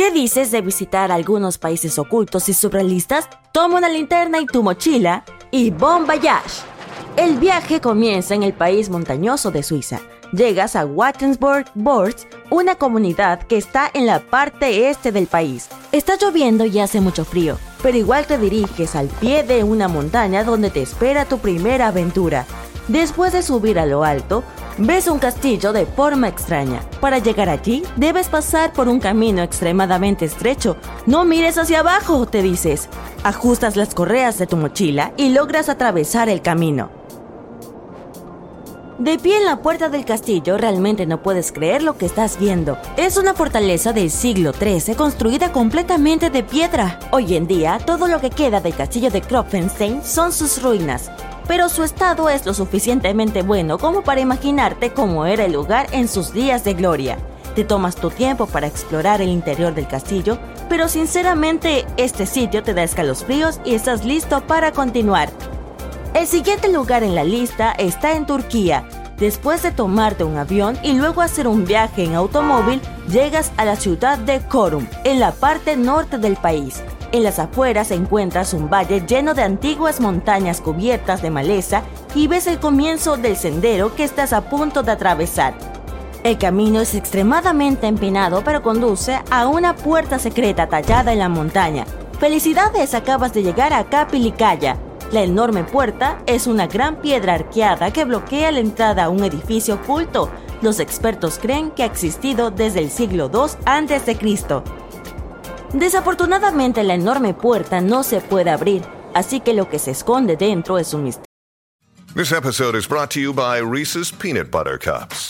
¿Qué dices de visitar algunos países ocultos y surrealistas? Toma una linterna y tu mochila y bon voyage. El viaje comienza en el país montañoso de Suiza. Llegas a Wattensburg Bords, una comunidad que está en la parte este del país. Está lloviendo y hace mucho frío, pero igual te diriges al pie de una montaña donde te espera tu primera aventura. Después de subir a lo alto, ves un castillo de forma extraña. Para llegar allí, debes pasar por un camino extremadamente estrecho. No mires hacia abajo, te dices. Ajustas las correas de tu mochila y logras atravesar el camino. De pie en la puerta del castillo realmente no puedes creer lo que estás viendo. Es una fortaleza del siglo XIII construida completamente de piedra. Hoy en día, todo lo que queda del castillo de Kropfenstein son sus ruinas pero su estado es lo suficientemente bueno como para imaginarte cómo era el lugar en sus días de gloria. Te tomas tu tiempo para explorar el interior del castillo, pero sinceramente este sitio te da escalofríos y estás listo para continuar. El siguiente lugar en la lista está en Turquía. Después de tomarte un avión y luego hacer un viaje en automóvil, llegas a la ciudad de Korum, en la parte norte del país. En las afueras encuentras un valle lleno de antiguas montañas cubiertas de maleza y ves el comienzo del sendero que estás a punto de atravesar. El camino es extremadamente empinado pero conduce a una puerta secreta tallada en la montaña. Felicidades, acabas de llegar a Capilicaya. La enorme puerta es una gran piedra arqueada que bloquea la entrada a un edificio oculto. Los expertos creen que ha existido desde el siglo II a.C. Desafortunadamente la enorme puerta no se puede abrir, así que lo que se esconde dentro es un misterio. This episode is brought to you by Reese's Peanut Butter Cups.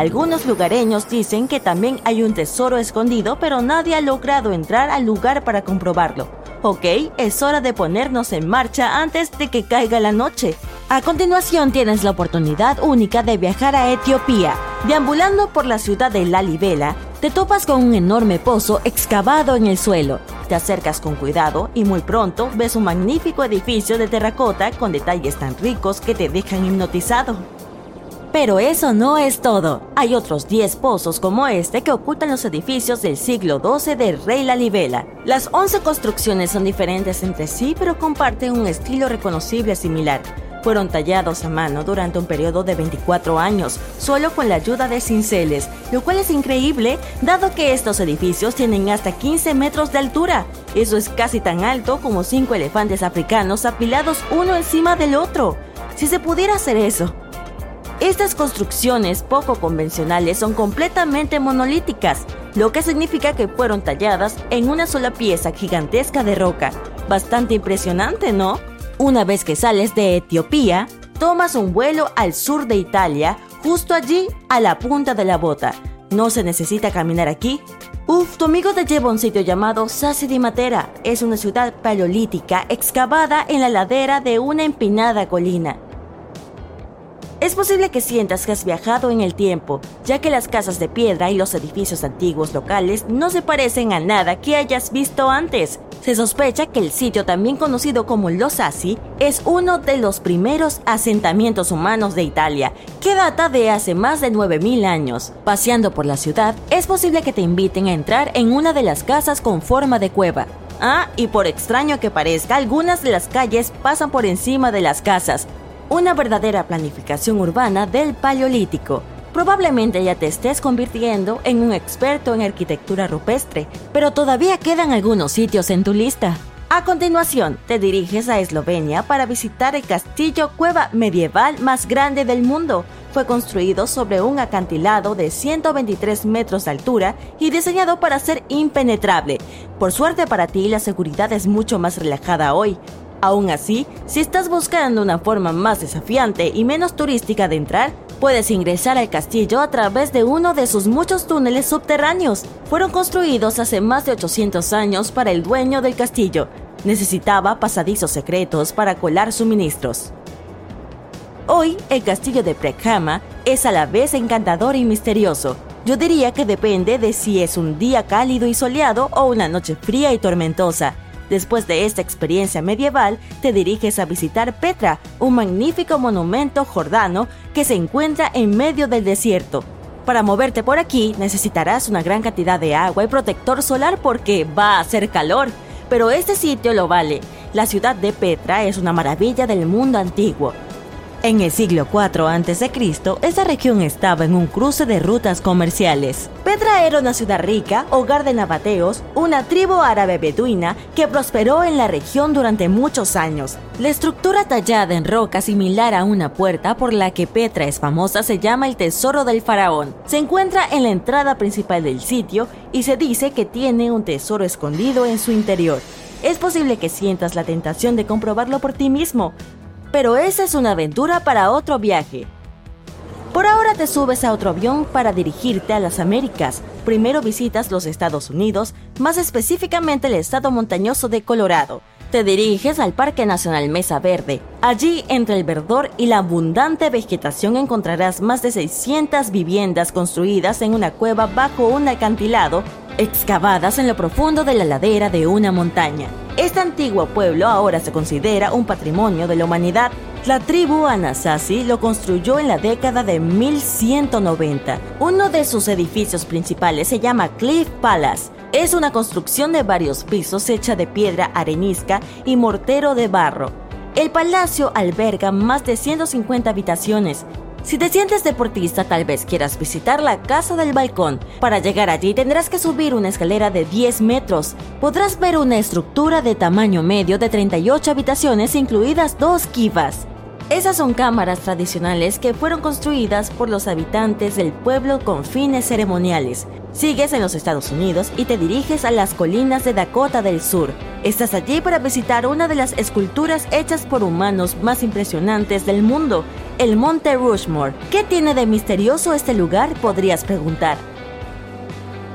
Algunos lugareños dicen que también hay un tesoro escondido, pero nadie ha logrado entrar al lugar para comprobarlo. Ok, es hora de ponernos en marcha antes de que caiga la noche. A continuación tienes la oportunidad única de viajar a Etiopía. Deambulando por la ciudad de Lalibela, te topas con un enorme pozo excavado en el suelo. Te acercas con cuidado y muy pronto ves un magnífico edificio de terracota con detalles tan ricos que te dejan hipnotizado. Pero eso no es todo. Hay otros 10 pozos como este que ocultan los edificios del siglo XII del rey Lalibela. Las 11 construcciones son diferentes entre sí, pero comparten un estilo reconocible similar. Fueron tallados a mano durante un periodo de 24 años, solo con la ayuda de cinceles, lo cual es increíble dado que estos edificios tienen hasta 15 metros de altura. Eso es casi tan alto como 5 elefantes africanos apilados uno encima del otro. Si se pudiera hacer eso, estas construcciones poco convencionales son completamente monolíticas, lo que significa que fueron talladas en una sola pieza gigantesca de roca. Bastante impresionante, ¿no? Una vez que sales de Etiopía, tomas un vuelo al sur de Italia, justo allí a la punta de la bota. No se necesita caminar aquí. Uf, tu amigo te lleva a un sitio llamado Sassi di Matera. Es una ciudad paleolítica excavada en la ladera de una empinada colina. Es posible que sientas que has viajado en el tiempo, ya que las casas de piedra y los edificios antiguos locales no se parecen a nada que hayas visto antes. Se sospecha que el sitio, también conocido como Los Assi, es uno de los primeros asentamientos humanos de Italia, que data de hace más de 9.000 años. Paseando por la ciudad, es posible que te inviten a entrar en una de las casas con forma de cueva. Ah, y por extraño que parezca, algunas de las calles pasan por encima de las casas. Una verdadera planificación urbana del Paleolítico. Probablemente ya te estés convirtiendo en un experto en arquitectura rupestre, pero todavía quedan algunos sitios en tu lista. A continuación, te diriges a Eslovenia para visitar el castillo cueva medieval más grande del mundo. Fue construido sobre un acantilado de 123 metros de altura y diseñado para ser impenetrable. Por suerte para ti, la seguridad es mucho más relajada hoy. Aún así, si estás buscando una forma más desafiante y menos turística de entrar, Puedes ingresar al castillo a través de uno de sus muchos túneles subterráneos. Fueron construidos hace más de 800 años para el dueño del castillo. Necesitaba pasadizos secretos para colar suministros. Hoy, el castillo de Preckhama es a la vez encantador y misterioso. Yo diría que depende de si es un día cálido y soleado o una noche fría y tormentosa. Después de esta experiencia medieval, te diriges a visitar Petra, un magnífico monumento jordano que se encuentra en medio del desierto. Para moverte por aquí necesitarás una gran cantidad de agua y protector solar porque va a hacer calor, pero este sitio lo vale. La ciudad de Petra es una maravilla del mundo antiguo. En el siglo IV a.C., esta región estaba en un cruce de rutas comerciales. Petra era una ciudad rica, hogar de nabateos, una tribu árabe beduina que prosperó en la región durante muchos años. La estructura tallada en roca similar a una puerta por la que Petra es famosa se llama el Tesoro del Faraón. Se encuentra en la entrada principal del sitio y se dice que tiene un tesoro escondido en su interior. Es posible que sientas la tentación de comprobarlo por ti mismo, pero esa es una aventura para otro viaje. Por ahora te subes a otro avión para dirigirte a las Américas. Primero visitas los Estados Unidos, más específicamente el estado montañoso de Colorado. Te diriges al Parque Nacional Mesa Verde. Allí, entre el verdor y la abundante vegetación, encontrarás más de 600 viviendas construidas en una cueva bajo un acantilado, excavadas en lo profundo de la ladera de una montaña. Este antiguo pueblo ahora se considera un patrimonio de la humanidad. La tribu Anasazi lo construyó en la década de 1190. Uno de sus edificios principales se llama Cliff Palace. Es una construcción de varios pisos hecha de piedra arenisca y mortero de barro. El palacio alberga más de 150 habitaciones, si te sientes deportista, tal vez quieras visitar la Casa del Balcón. Para llegar allí tendrás que subir una escalera de 10 metros. Podrás ver una estructura de tamaño medio de 38 habitaciones, incluidas dos kivas. Esas son cámaras tradicionales que fueron construidas por los habitantes del pueblo con fines ceremoniales. Sigues en los Estados Unidos y te diriges a las colinas de Dakota del Sur. Estás allí para visitar una de las esculturas hechas por humanos más impresionantes del mundo, el Monte Rushmore. ¿Qué tiene de misterioso este lugar? Podrías preguntar.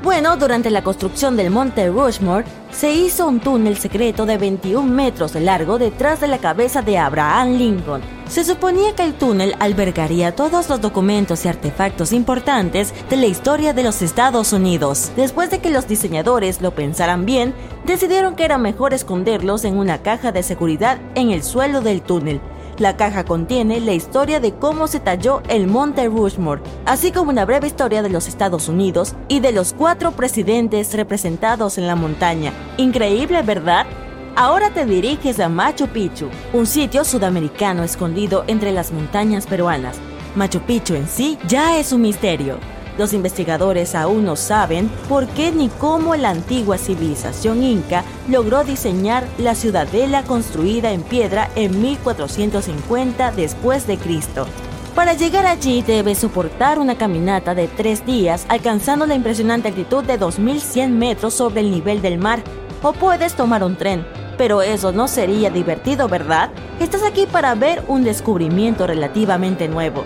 Bueno, durante la construcción del Monte Rushmore, se hizo un túnel secreto de 21 metros de largo detrás de la cabeza de Abraham Lincoln. Se suponía que el túnel albergaría todos los documentos y artefactos importantes de la historia de los Estados Unidos. Después de que los diseñadores lo pensaran bien, decidieron que era mejor esconderlos en una caja de seguridad en el suelo del túnel, la caja contiene la historia de cómo se talló el Monte Rushmore, así como una breve historia de los Estados Unidos y de los cuatro presidentes representados en la montaña. Increíble, ¿verdad? Ahora te diriges a Machu Picchu, un sitio sudamericano escondido entre las montañas peruanas. Machu Picchu en sí ya es un misterio. Los investigadores aún no saben por qué ni cómo la antigua civilización inca logró diseñar la ciudadela construida en piedra en 1450 después de Cristo. Para llegar allí debes soportar una caminata de tres días alcanzando la impresionante altitud de 2100 metros sobre el nivel del mar. O puedes tomar un tren, pero eso no sería divertido, ¿verdad? Estás aquí para ver un descubrimiento relativamente nuevo.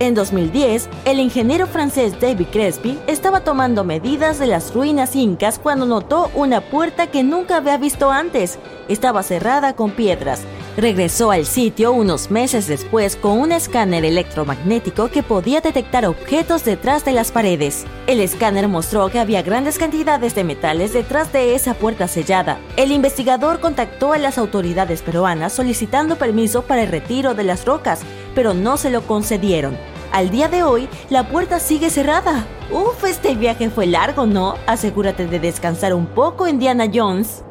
En 2010, el ingeniero francés David Crespi estaba tomando medidas de las ruinas incas cuando notó una puerta que nunca había visto antes. Estaba cerrada con piedras. regresó al sitio unos meses después con un escáner electromagnético que podía detectar objetos detrás de las paredes. El escáner mostró que había grandes cantidades de metales detrás de esa puerta sellada. El investigador contactó a las autoridades peruanas solicitando permiso para el retiro de las rocas, pero no se lo concedieron. Al día de hoy, la puerta sigue cerrada. Uf, este viaje fue largo, ¿no? Asegúrate de descansar un poco, Indiana Jones.